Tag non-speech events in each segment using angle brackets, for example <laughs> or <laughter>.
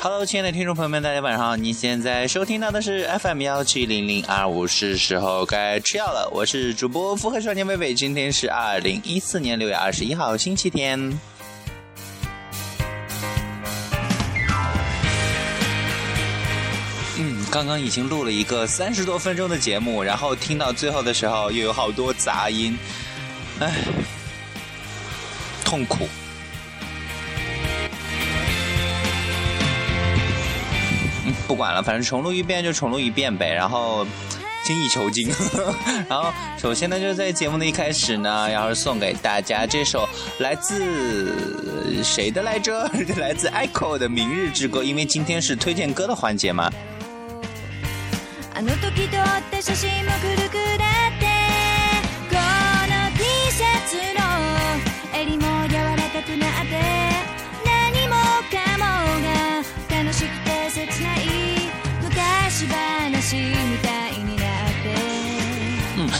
Hello，亲爱的听众朋友们，大家晚上好！你现在收听到的是 FM 幺七零零二五，是时候该吃药了。我是主播符合少年微微，今天是二零一四年六月二十一号，星期天。嗯，刚刚已经录了一个三十多分钟的节目，然后听到最后的时候又有好多杂音，唉，痛苦。不管了，反正重录一遍就重录一遍呗。然后精益求精。<laughs> 然后首先呢，就是在节目的一开始呢，要是送给大家这首来自谁的来着？<laughs> 来自 Echo 的《明日之歌》，因为今天是推荐歌的环节嘛。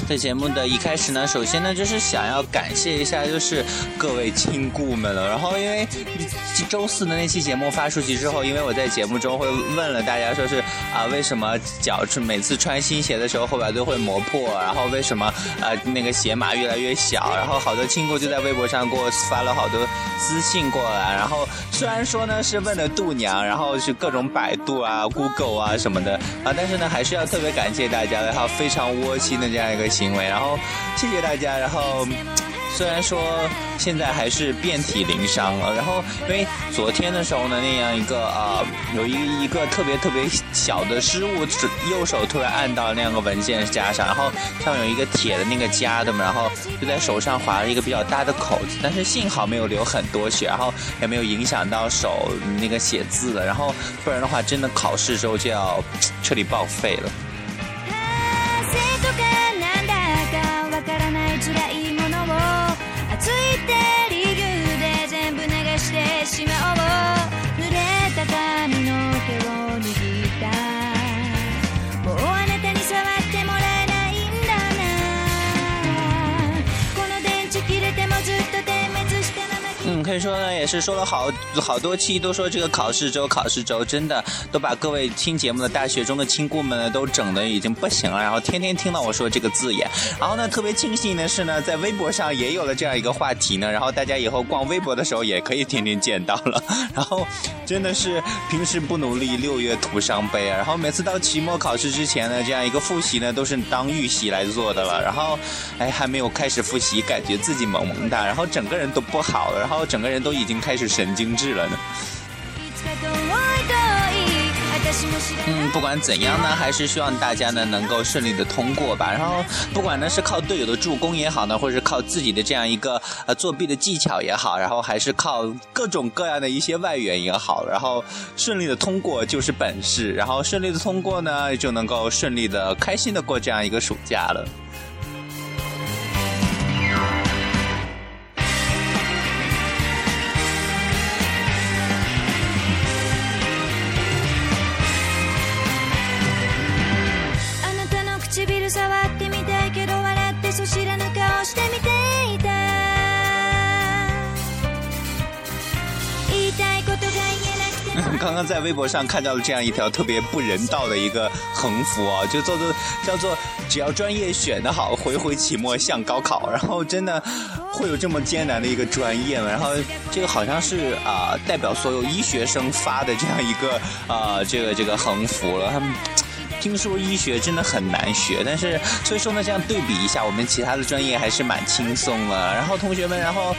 在节目的一开始呢，首先呢就是想要感谢一下，就是各位亲故们了。然后因为周四的那期节目发出去之后，因为我在节目中会问了大家，说是啊为什么脚是每次穿新鞋的时候后边都会磨破，然后为什么啊那个鞋码越来越小，然后好多亲故就在微博上给我发了好多私信过来。然后虽然说呢是问的度娘，然后是各种百度啊、Google 啊什么的啊，但是呢还是要特别感谢大家的，还有非常窝心的这样一个。行为，然后谢谢大家，然后。虽然说现在还是遍体鳞伤了，然后因为昨天的时候呢，那样一个呃，有一一个特别特别小的失误，右手突然按到那样个文件夹上，然后上面有一个铁的那个夹的嘛，然后就在手上划了一个比较大的口子，但是幸好没有流很多血，然后也没有影响到手那个写字了，然后不然的话，真的考试时候就要彻底报废了。说呢，也是说了好好多期，都说这个考试周，考试周真的都把各位听节目的大学中的亲故们呢都整的已经不行了，然后天天听到我说这个字眼，然后呢特别庆幸的是呢，在微博上也有了这样一个话题呢，然后大家以后逛微博的时候也可以天天见到了，然后真的是平时不努力，六月徒伤悲啊，然后每次到期末考试之前呢，这样一个复习呢都是当预习来做的了，然后哎还没有开始复习，感觉自己萌萌哒，然后整个人都不好了，然后整。个人都已经开始神经质了呢。嗯，不管怎样呢，还是希望大家呢能够顺利的通过吧。然后，不管呢是靠队友的助攻也好呢，或者是靠自己的这样一个呃作弊的技巧也好，然后还是靠各种各样的一些外援也好，然后顺利的通过就是本事。然后顺利的通过呢，就能够顺利的开心的过这样一个暑假了。刚刚在微博上看到了这样一条特别不人道的一个横幅啊，就叫做叫做只要专业选得好，回回期末像高考。然后真的会有这么艰难的一个专业吗？然后这个好像是啊，代表所有医学生发的这样一个啊，这个这个横幅了。他们听说医学真的很难学，但是所以说呢，这样对比一下，我们其他的专业还是蛮轻松的。然后同学们，然后。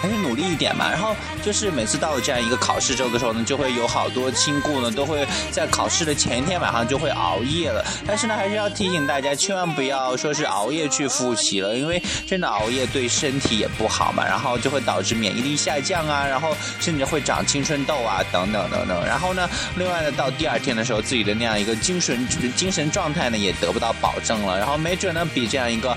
还是努力一点嘛，然后就是每次到了这样一个考试周的时候呢，就会有好多亲故呢，都会在考试的前一天晚上就会熬夜了。但是呢，还是要提醒大家，千万不要说是熬夜去复习了，因为真的熬夜对身体也不好嘛，然后就会导致免疫力下降啊，然后甚至会长青春痘啊，等等等等。然后呢，另外呢，到第二天的时候，自己的那样一个精神精神状态呢，也得不到保证了，然后没准呢，比这样一个。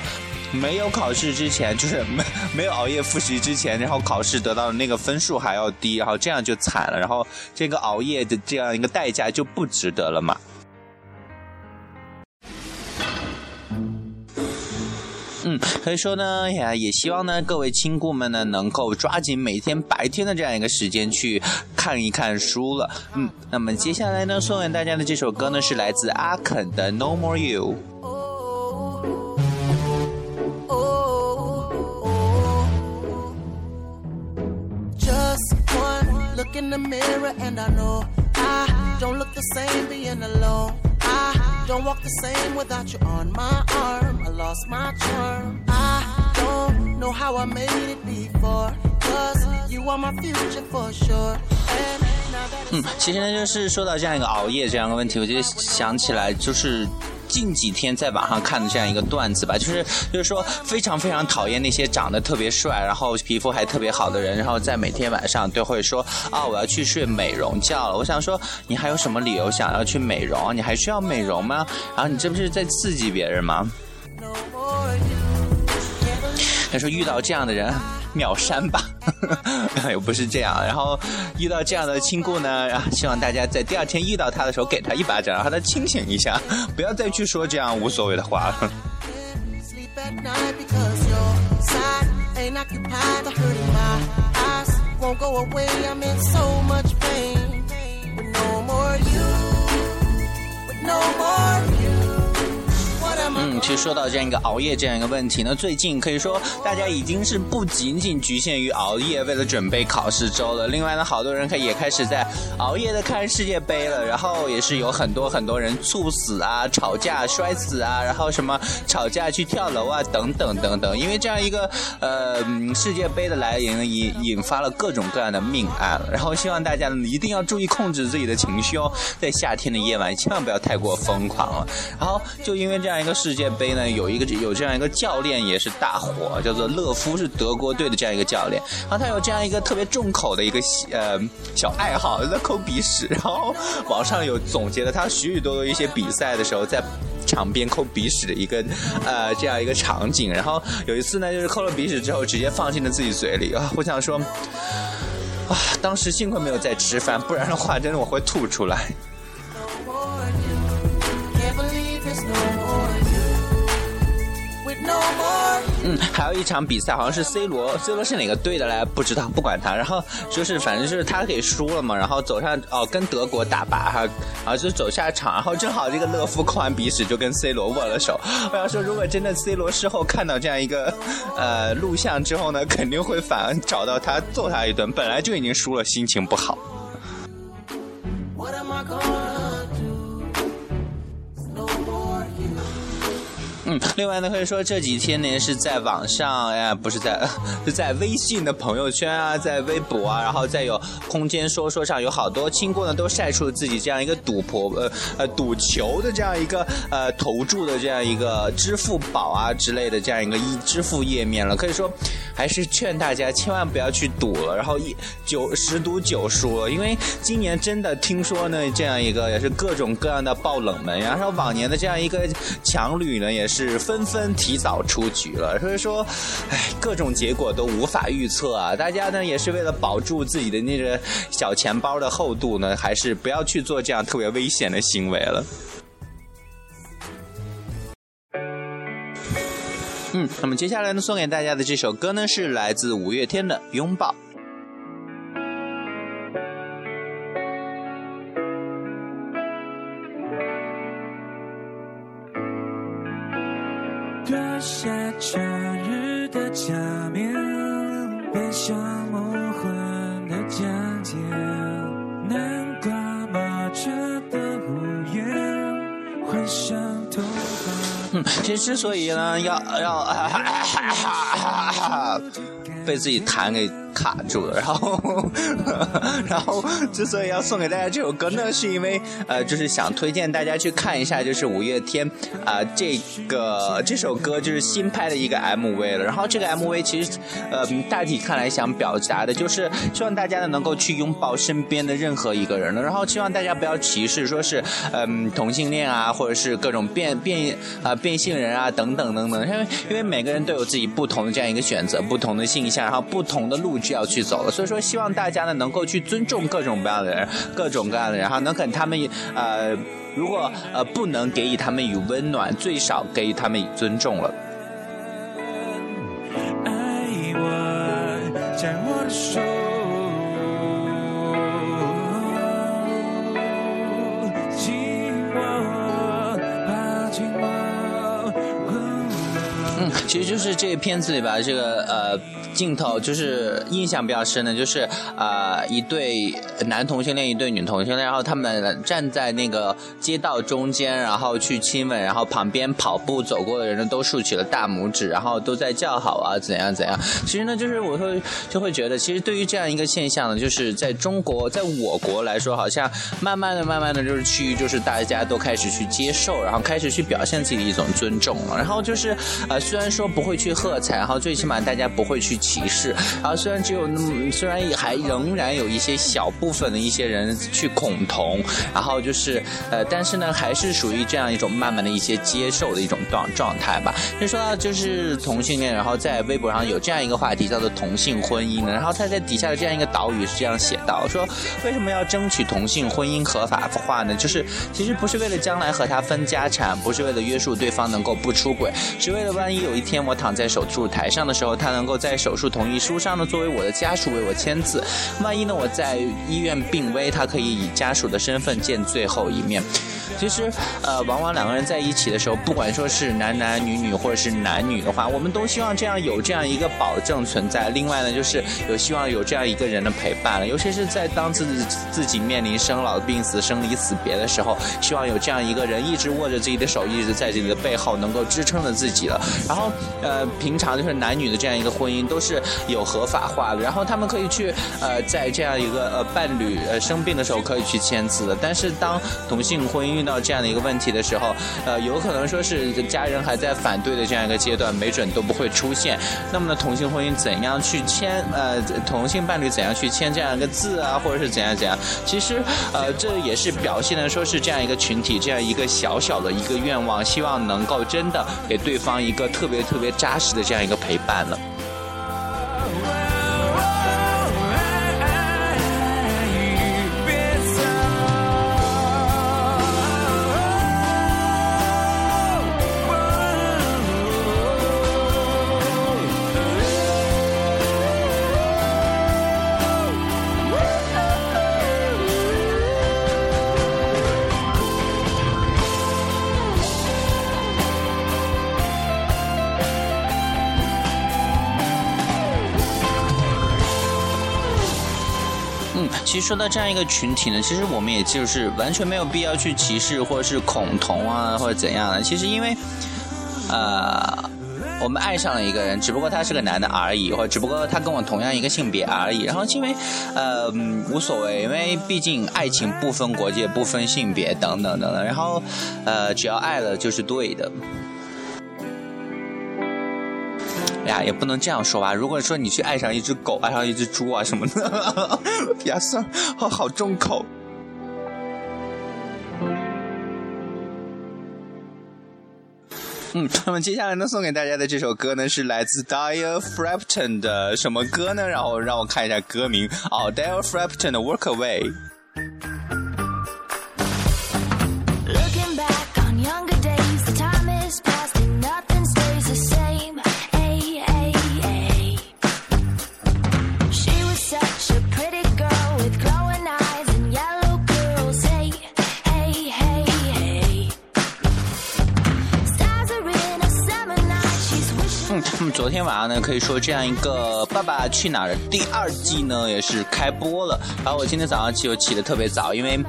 没有考试之前，就是没没有熬夜复习之前，然后考试得到的那个分数还要低，然后这样就惨了，然后这个熬夜的这样一个代价就不值得了嘛。嗯，所以说呢，也也希望呢，各位亲故们呢，能够抓紧每天白天的这样一个时间去看一看书了。嗯，那么接下来呢，送给大家的这首歌呢是来自阿肯的《No More You》。Look in the mirror and I know I don't look the same being alone. I don't walk the same without you on my arm. I lost my charm. I don't know how I made it before. Cause you are my future for sure. And 嗯，其实呢，就是说到这样一个熬夜这样一个问题，我就想起来，就是近几天在网上看的这样一个段子吧，就是就是说非常非常讨厌那些长得特别帅，然后皮肤还特别好的人，然后在每天晚上都会说啊，我要去睡美容觉了。我想说，你还有什么理由想要去美容？你还需要美容吗？然后你这不是在刺激别人吗？他说遇到这样的人。秒删吧，<laughs> 又不是这样。然后遇到这样的亲故呢，希望大家在第二天遇到他的时候给他一巴掌，让他清醒一下，不要再去说这样无所谓的话了。<laughs> 其实说到这样一个熬夜这样一个问题呢，最近可以说大家已经是不仅仅局限于熬夜为了准备考试周了。另外呢，好多人可也开始在熬夜的看世界杯了，然后也是有很多很多人猝死啊、吵架摔死啊，然后什么吵架去跳楼啊等等等等。因为这样一个呃世界杯的来临，引引发了各种各样的命案。然后希望大家呢一定要注意控制自己的情绪哦，在夏天的夜晚千万不要太过疯狂了。然后就因为这样一个。世界杯呢，有一个有这样一个教练也是大火，叫做勒夫，是德国队的这样一个教练。然后他有这样一个特别重口的一个呃小爱好，在抠鼻屎。然后网上有总结了他许许多多一些比赛的时候在场边抠鼻屎的一个呃这样一个场景。然后有一次呢，就是抠了鼻屎之后直接放进了自己嘴里啊！我想说啊，当时幸亏没有在吃饭，不然的话真的我会吐出来。嗯，还有一场比赛，好像是 C 罗，C 罗是哪个队的来？不知道，不管他。然后就是，反正就是他给输了嘛。然后走上哦，跟德国打吧，哈，然后就走下场。然后正好这个勒夫抠完鼻屎，就跟 C 罗握了手。我想说，如果真的 C 罗事后看到这样一个呃录像之后呢，肯定会反找到他揍他一顿。本来就已经输了，心情不好。嗯，另外呢，可以说这几天呢是在网上呀，不是在，是在微信的朋友圈啊，在微博啊，然后再有空间说说上有好多亲过呢，都晒出了自己这样一个赌博呃呃赌球的这样一个呃投注的这样一个支付宝啊之类的这样一个一支付页面了。可以说，还是劝大家千万不要去赌了，然后一九十赌九输了，因为今年真的听说呢，这样一个也是各种各样的爆冷门，然后往年的这样一个强旅呢也是。是纷纷提早出局了，所以说，哎，各种结果都无法预测啊！大家呢也是为了保住自己的那个小钱包的厚度呢，还是不要去做这样特别危险的行为了。嗯，那么接下来呢，送给大家的这首歌呢，是来自五月天的《拥抱》。其实之所以呢，要要被自己弹给。卡住了，然后，<laughs> 然后之所以要送给大家这首歌呢，是因为呃，就是想推荐大家去看一下，就是五月天啊，这个这首歌就是新拍的一个 MV 了。然后这个 MV 其实呃，大体看来想表达的就是希望大家呢能够去拥抱身边的任何一个人了。然后希望大家不要歧视，说是嗯同性恋啊，或者是各种变变啊变性人啊等等等等，因为因为每个人都有自己不同的这样一个选择，不同的性向，然后不同的路。是要去走了，所以说希望大家呢能够去尊重各种各样的人，各种各样的人，哈，能给他们呃，如果呃不能给予他们以温暖，最少给予他们以尊重了。其实就是这个片子里边这个呃镜头，就是印象比较深的，就是啊一对男同性恋，一对女同性恋，然后他们站在那个街道中间，然后去亲吻，然后旁边跑步走过的人呢都竖起了大拇指，然后都在叫好啊，怎样怎样。其实呢，就是我会就会觉得，其实对于这样一个现象呢，就是在中国，在我国来说，好像慢慢的、慢慢的，就是趋于就是大家都开始去接受，然后开始去表现自己的一种尊重了，然后就是呃虽然说说不会去喝彩，然后最起码大家不会去歧视，然后虽然只有那么，虽然还仍然有一些小部分的一些人去恐同，然后就是呃，但是呢，还是属于这样一种慢慢的一些接受的一种状状态吧。就说到就是同性恋，然后在微博上有这样一个话题叫做同性婚姻呢，然后他在底下的这样一个导语是这样写到说，为什么要争取同性婚姻合法化呢？就是其实不是为了将来和他分家产，不是为了约束对方能够不出轨，是为了万一有一天我躺在手术台上的时候，他能够在手术同意书上呢作为我的家属为我签字。万一呢我在医院病危，他可以以家属的身份见最后一面。其实，呃，往往两个人在一起的时候，不管说是男男女女或者是男女的话，我们都希望这样有这样一个保证存在。另外呢，就是有希望有这样一个人的陪伴了，尤其是在当自己自己面临生老病死、生离死别的时候，希望有这样一个人一直握着自己的手，一直在自己的背后能够支撑着自己了。然后，呃，平常就是男女的这样一个婚姻都是有合法化的，然后他们可以去呃，在这样一个呃伴侣呃生病的时候可以去签字的。但是当同性婚姻遇到这样的一个问题的时候，呃，有可能说是家人还在反对的这样一个阶段，没准都不会出现。那么呢，同性婚姻怎样去签？呃，同性伴侣怎样去签这样一个字啊，或者是怎样怎样？其实，呃，这也是表现的说是这样一个群体，这样一个小小的一个愿望，希望能够真的给对方一个特别特别扎实的这样一个陪伴了。说到这样一个群体呢，其实我们也就是完全没有必要去歧视或者是恐同啊，或者怎样的。其实因为，呃，我们爱上了一个人，只不过他是个男的而已，或者只不过他跟我同样一个性别而已。然后因为，呃，无所谓，因为毕竟爱情不分国界、不分性别等等等等。然后，呃，只要爱了就是对的。呀，也不能这样说吧。如果说你去爱上一只狗，爱上一只猪啊什么的，呀，算，好好重口。嗯，那么接下来呢，送给大家的这首歌呢，是来自 Dyer Frampton 的什么歌呢？然后让我看一下歌名哦，Dyer Frampton 的 Work Away。昨天晚上呢，可以说这样一个《爸爸去哪儿》第二季呢也是开播了。然后我今天早上起又起得特别早，因为，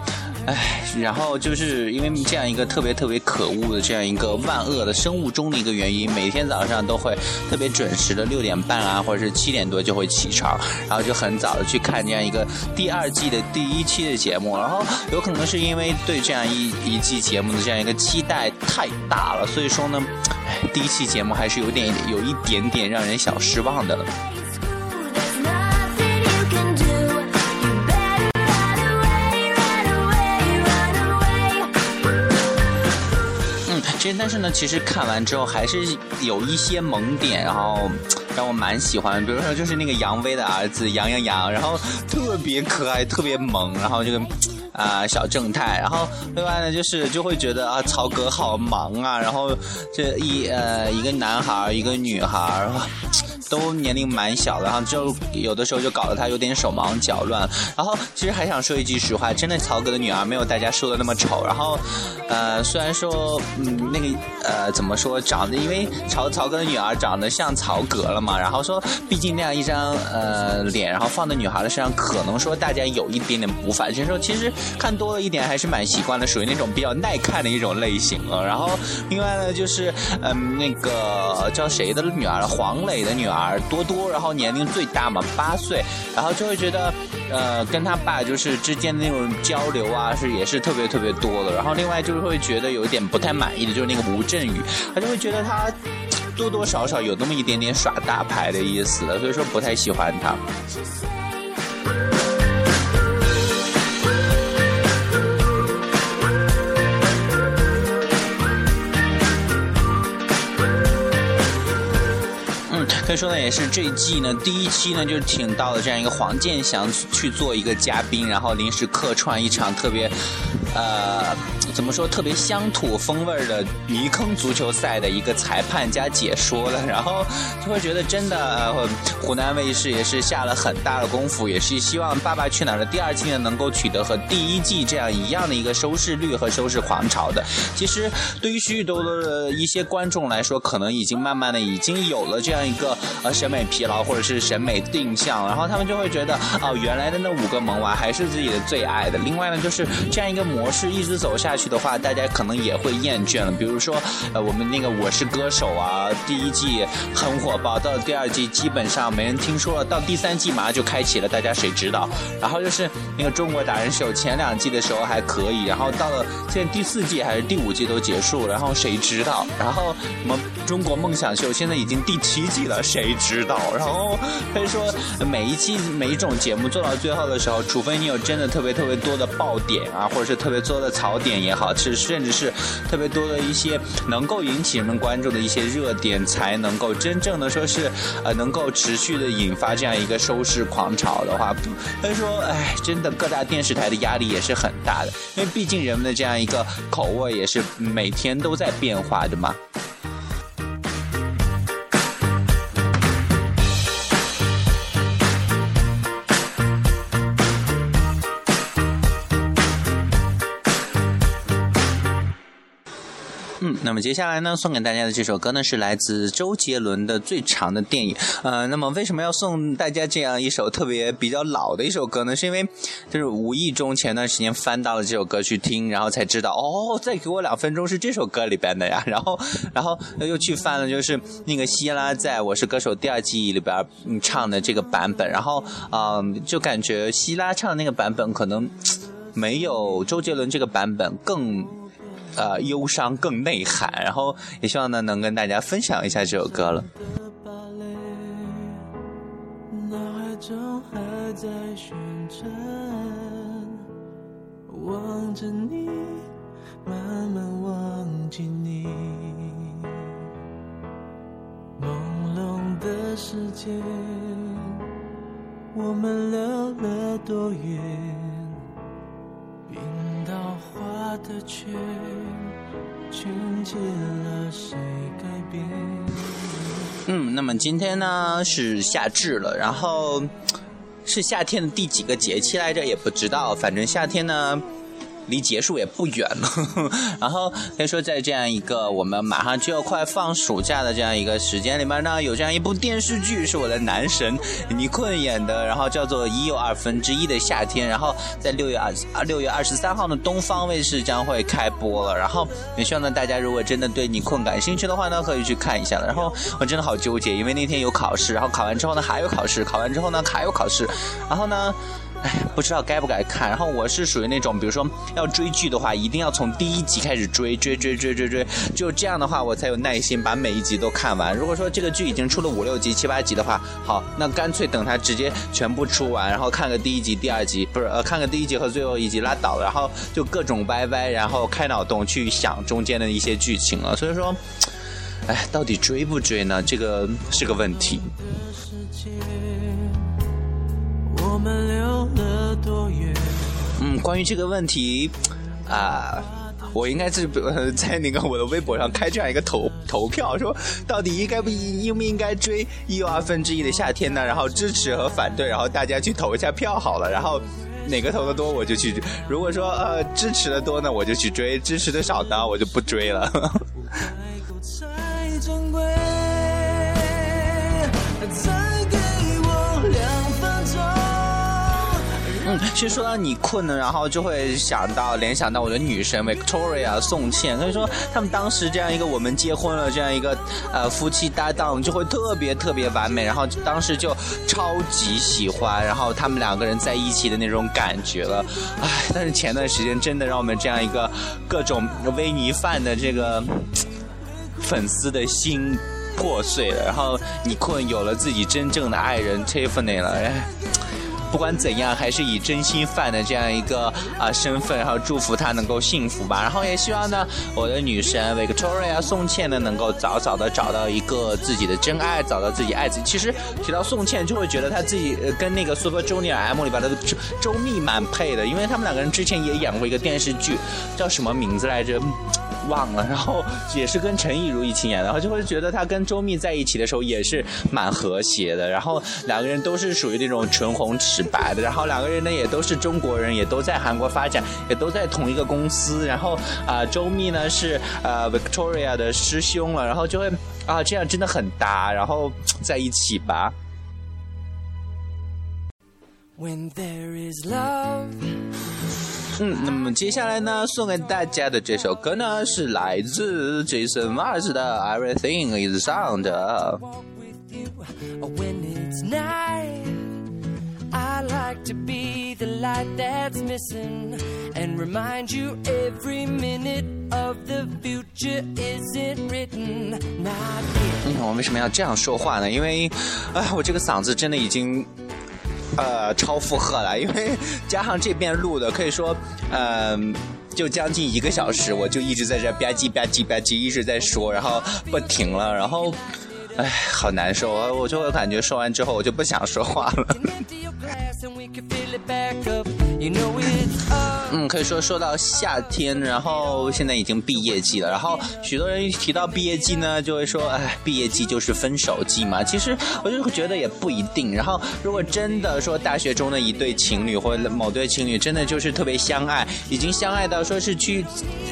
唉，然后就是因为这样一个特别特别可恶的这样一个万恶的生物钟的一个原因，每天早上都会特别准时的六点半啊，或者是七点多就会起床，然后就很早的去看这样一个第二季的第一期的节目。然后有可能是因为对这样一一季节目的这样一个期待太大了，所以说呢。第一期节目还是有点有一点点让人小失望的了。嗯，其实但是呢，其实看完之后还是有一些萌点，然后让我蛮喜欢。比如说就是那个杨威的儿子杨阳洋，然后特别可爱，特别萌，然后这个。啊小正太，然后另外呢就是就会觉得啊曹格好忙啊，然后这一呃一个男孩一个女孩儿。都年龄蛮小的，然后就有的时候就搞得他有点手忙脚乱。然后其实还想说一句实话，真的曹格的女儿没有大家说的那么丑。然后，呃，虽然说嗯那个呃怎么说长得，因为曹曹格的女儿长得像曹格了嘛。然后说，毕竟那样一张呃脸，然后放在女孩的身上，可能说大家有一点点无法接受。其实看多了一点还是蛮习惯的，属于那种比较耐看的一种类型了。然后另外呢就是嗯那个叫谁的女儿，黄磊的女儿。多多，然后年龄最大嘛，八岁，然后就会觉得，呃，跟他爸就是之间的那种交流啊，是也是特别特别多的。然后另外就是会觉得有一点不太满意的，就是那个吴镇宇，他就会觉得他多多少少有那么一点点耍大牌的意思了，所以说不太喜欢他。所以说呢，也是这一季呢，第一期呢，就是请到了这样一个黄健翔去做一个嘉宾，然后临时客串一场特别，呃。怎么说特别乡土风味的泥坑足球赛的一个裁判加解说了，<laughs> 然后就会觉得真的湖南卫视也是下了很大的功夫，也是希望《爸爸去哪儿》的第二季呢能够取得和第一季这样一样的一个收视率和收视狂潮的。其实对于许许多多的一些观众来说，可能已经慢慢的已经有了这样一个呃审美疲劳或者是审美定向，然后他们就会觉得哦，原来的那五个萌娃还是自己的最爱的。另外呢，就是这样一个模式一直走下去。的话，大家可能也会厌倦了。比如说，呃，我们那个《我是歌手》啊，第一季很火爆，到了第二季基本上没人听说了，到第三季马上就开启了，大家谁知道？然后就是那个《中国达人秀》，前两季的时候还可以，然后到了现在第四季还是第五季都结束，然后谁知道？然后什么《中国梦想秀》现在已经第七季了，谁知道？然后所以说每一期每一种节目做到最后的时候，除非你有真的特别特别多的爆点啊，或者是特别多的槽点。也好，是甚至是特别多的一些能够引起人们关注的一些热点，才能够真正的说是呃能够持续的引发这样一个收视狂潮的话，所以说，哎，真的各大电视台的压力也是很大的，因为毕竟人们的这样一个口味也是每天都在变化的嘛。那么接下来呢，送给大家的这首歌呢，是来自周杰伦的《最长的电影》。呃，那么为什么要送大家这样一首特别比较老的一首歌呢？是因为就是无意中前段时间翻到了这首歌去听，然后才知道哦，再给我两分钟是这首歌里边的呀。然后，然后又去翻了，就是那个希拉在《我是歌手》第二季里边唱的这个版本。然后，嗯，就感觉希拉唱的那个版本可能没有周杰伦这个版本更。呃，忧伤更内涵，然后也希望呢能跟大家分享一下这首歌了。望着你，慢慢忘记你，朦胧的时间，我们溜了多远？到画的圈，了谁改变？嗯，那么今天呢是夏至了，然后是夏天的第几个节气来着？也不知道，反正夏天呢。离结束也不远了，<laughs> 然后可以说在这样一个我们马上就要快放暑假的这样一个时间里面呢，有这样一部电视剧是我的男神倪坤演的，然后叫做《已有二分之一的夏天》，然后在六月二六月二十三号呢，东方卫视将会开播了。然后也希望呢，大家如果真的对倪坤感兴趣的话呢，可以去看一下。然后我真的好纠结，因为那天有考试，然后考完之后呢还有考试，考完之后呢还有考试，然后呢。哎，<laughs> 不知道该不该看。然后我是属于那种，比如说要追剧的话，一定要从第一集开始追，追追追追追，就这样的话，我才有耐心把每一集都看完。如果说这个剧已经出了五六集、七八集的话，好，那干脆等它直接全部出完，然后看个第一集、第二集，不是呃，看个第一集和最后一集拉倒，然后就各种歪歪，然后开脑洞去想中间的一些剧情了。所以说，哎，到底追不追呢？这个是个问题。嗯，关于这个问题，啊。我应该是在那个我的微博上开这样一个投投票，说到底应该不应不应该追一又二分之一的夏天呢？然后支持和反对，然后大家去投一下票好了。然后哪个投的多我就去，如果说呃支持的多呢我就去追，支持的少呢我就不追了。<laughs> 其实说到你困呢，然后就会想到联想到我的女神 Victoria 宋茜，所以说他们当时这样一个我们结婚了这样一个呃夫妻搭档就会特别特别完美，然后当时就超级喜欢，然后他们两个人在一起的那种感觉了，唉，但是前段时间真的让我们这样一个各种威尼范的这个粉丝的心破碎了，然后你困有了自己真正的爱人 Tiffany 了，哎。不管怎样，还是以真心饭的这样一个啊身份，然后祝福他能够幸福吧。然后也希望呢，我的女神 Victoria 宋茜呢，能够早早的找到一个自己的真爱，找到自己爱自己。其实提到宋茜，就会觉得她自己跟那个 Super Junior M 里边的周周密蛮配的，因为他们两个人之前也演过一个电视剧，叫什么名字来着？忘了，然后也是跟陈亦儒一起演的，然后就会觉得他跟周密在一起的时候也是蛮和谐的，然后两个人都是属于那种唇红齿白的，然后两个人呢也都是中国人，也都在韩国发展，也都在同一个公司，然后啊周密呢是呃 Victoria 的师兄了，然后就会啊这样真的很搭，然后在一起吧。When there is love. 嗯，那么接下来呢，送给大家的这首歌呢，是来自 Jason Mars 的《Everything Is Sound》。I like to be the light that's missing and remind you every minute of the future isn't written. Not yet. 我为什么要这样说话呢？因为，哎，我这个嗓子真的已经。呃，超负荷了，因为加上这边录的，可以说，嗯，就将近一个小时，我就一直在这吧唧吧唧吧唧一直在说，然后不停了，然后，哎，好难受啊！我就会感觉说完之后，我就不想说话了。嗯，可以说说到夏天，然后现在已经毕业季了，然后许多人一提到毕业季呢，就会说，哎，毕业季就是分手季嘛。其实我就觉得也不一定。然后如果真的说大学中的一对情侣或者某对情侣真的就是特别相爱，已经相爱到说是去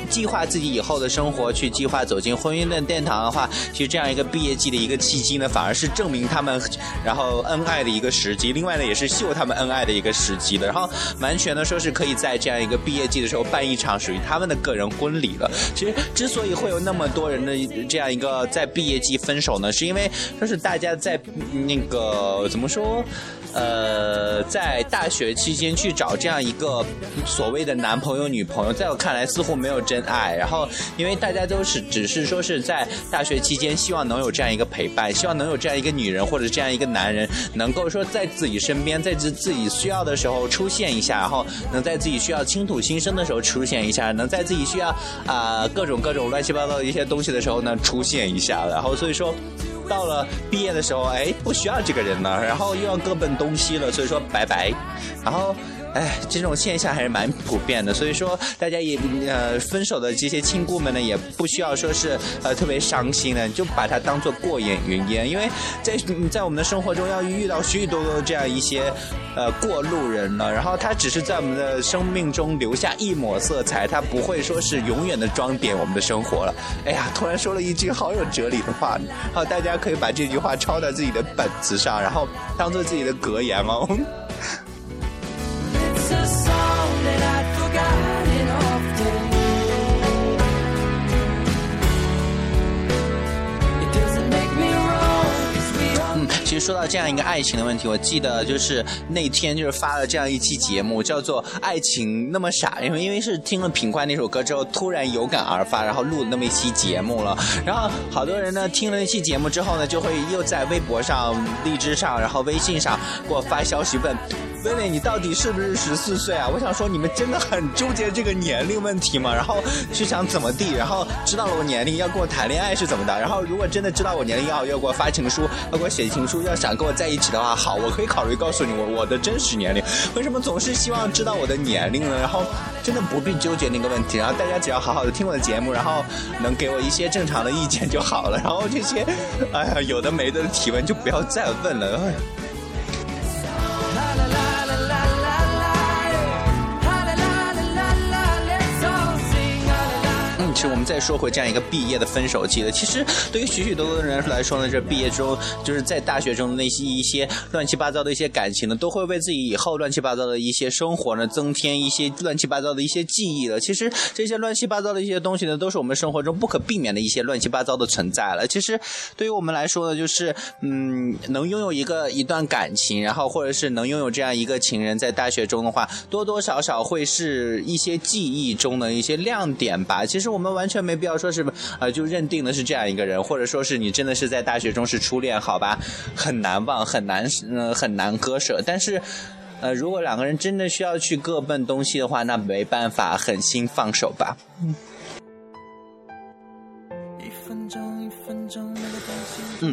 计划自己以后的生活，去计划走进婚姻的殿堂的话，其实这样一个毕业季的一个契机呢，反而是证明他们然后恩爱的一个时机。另外呢，也是秀他们恩爱的一个时机的。然后完全的说是可以在这样一个毕业季的时候办一场属于他们的个人婚礼了。其实之所以会有那么多人的这样一个在毕业季分手呢，是因为说是大家在那个怎么说？呃，在大学期间去找这样一个所谓的男朋友、女朋友，在我看来似乎没有真爱。然后，因为大家都是只是说是在大学期间希望能有这样一个陪伴，希望能有这样一个女人或者这样一个男人，能够说在自己身边，在自自己需要的时候出现一下，然后能在自己需要倾吐心声的时候出现一下，能在自己需要啊各种各种乱七八糟的一些东西的时候呢出现一下。然后，所以说。到了毕业的时候，哎，不需要这个人了，然后又要各奔东西了，所以说拜拜，然后。哎，这种现象还是蛮普遍的，所以说大家也呃分手的这些亲故们呢，也不需要说是呃特别伤心的，就把它当做过眼云烟，因为在在我们的生活中要遇到许许多多这样一些呃过路人呢，然后他只是在我们的生命中留下一抹色彩，他不会说是永远的装点我们的生活了。哎呀，突然说了一句好有哲理的话，好，大家可以把这句话抄在自己的本子上，然后当做自己的格言哦。其实说到这样一个爱情的问题，我记得就是那天就是发了这样一期节目，叫做《爱情那么傻》，因为因为是听了品冠那首歌之后，突然有感而发，然后录了那么一期节目了。然后好多人呢听了那期节目之后呢，就会又在微博上、荔枝上，然后微信上给我发消息问。薇薇，你到底是不是十四岁啊？我想说，你们真的很纠结这个年龄问题吗？然后是想怎么地？然后知道了我年龄要跟我谈恋爱是怎么的？然后如果真的知道我年龄要要给我发情书，要给我写情书，要想跟我在一起的话，好，我可以考虑告诉你我我的真实年龄。为什么总是希望知道我的年龄呢？然后真的不必纠结那个问题。然后大家只要好好的听我的节目，然后能给我一些正常的意见就好了。然后这些，哎呀，有的没的提问就不要再问了。其实我们再说回这样一个毕业的分手季了。其实对于许许多多的人来说呢，这毕业中就是在大学中的那些一些乱七八糟的一些感情呢，都会为自己以后乱七八糟的一些生活呢增添一些乱七八糟的一些记忆了。其实这些乱七八糟的一些东西呢，都是我们生活中不可避免的一些乱七八糟的存在了。其实对于我们来说呢，就是嗯，能拥有一个一段感情，然后或者是能拥有这样一个情人，在大学中的话，多多少少会是一些记忆中的一些亮点吧。其实我我们。完全没必要说是呃，就认定的是这样一个人，或者说是你真的是在大学中是初恋，好吧，很难忘，很难，嗯，很难割舍。但是，呃，如果两个人真的需要去各奔东西的话，那没办法，狠心放手吧。嗯。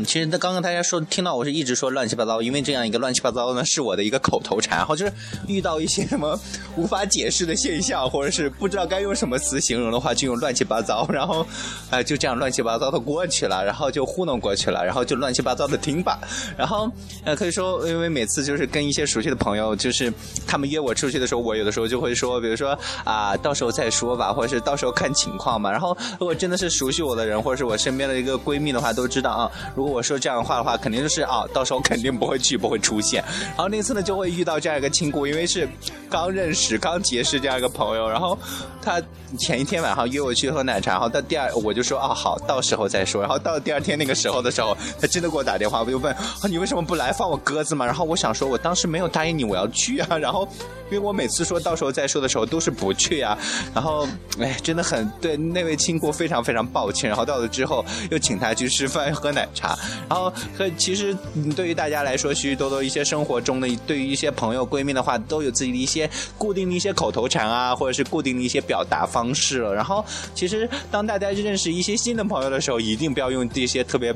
其实那刚刚大家说听到我是一直说乱七八糟，因为这样一个乱七八糟呢是我的一个口头禅，然后就是遇到一些什么无法解释的现象，或者是不知道该用什么词形容的话，就用乱七八糟，然后，哎，就这样乱七八糟的过去了，然后就糊弄过去了，然后就乱七八糟的听吧，然后呃可以说，因为每次就是跟一些熟悉的朋友，就是他们约我出去的时候，我有的时候就会说，比如说啊，到时候再说吧，或者是到时候看情况嘛，然后如果真的是熟悉我的人，或者是我身边的一个闺蜜的话，都知道啊。如果我说这样的话的话，肯定就是啊，到时候肯定不会去，不会出现。然后那次呢，就会遇到这样一个亲故，因为是刚认识、刚结识这样一个朋友。然后他前一天晚上约我去喝奶茶，然后到第二我就说啊好，到时候再说。然后到第二天那个时候的时候，他真的给我打电话，我就问啊你为什么不来放我鸽子嘛？然后我想说，我当时没有答应你我要去啊。然后因为我每次说到时候再说的时候都是不去啊。然后哎，真的很对那位亲故非常非常抱歉。然后到了之后又请他去吃饭喝奶茶。然后，和其实对于大家来说，许许多多一些生活中的，对于一些朋友、闺蜜的话，都有自己的一些固定的一些口头禅啊，或者是固定的一些表达方式了。然后，其实当大家认识一些新的朋友的时候，一定不要用这些特别，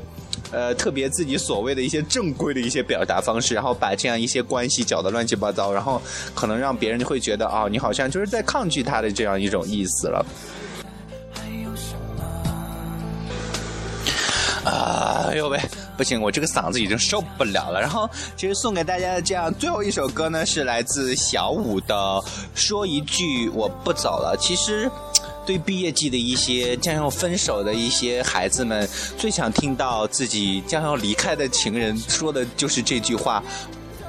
呃，特别自己所谓的一些正规的一些表达方式，然后把这样一些关系搅得乱七八糟，然后可能让别人就会觉得啊，你好像就是在抗拒他的这样一种意思了。哎呦喂，不行，我这个嗓子已经受不了了。然后，其实送给大家的这样最后一首歌呢，是来自小五的《说一句我不走了》。其实，对毕业季的一些将要分手的一些孩子们，最想听到自己将要离开的情人说的就是这句话。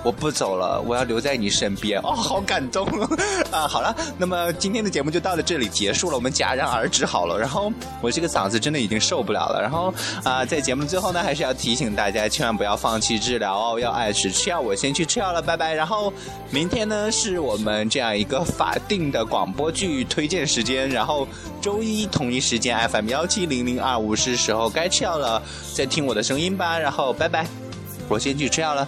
我不走了，我要留在你身边。哦，好感动 <laughs> 啊！好了，那么今天的节目就到了这里结束了，我们戛然而止好了。然后我这个嗓子真的已经受不了了。然后啊，在节目最后呢，还是要提醒大家，千万不要放弃治疗哦，要按时吃药。我先去吃药了，拜拜。然后明天呢，是我们这样一个法定的广播剧推荐时间。然后周一同一时间 FM 幺七零零二五是时候该吃药了，再听我的声音吧。然后拜拜，我先去吃药了。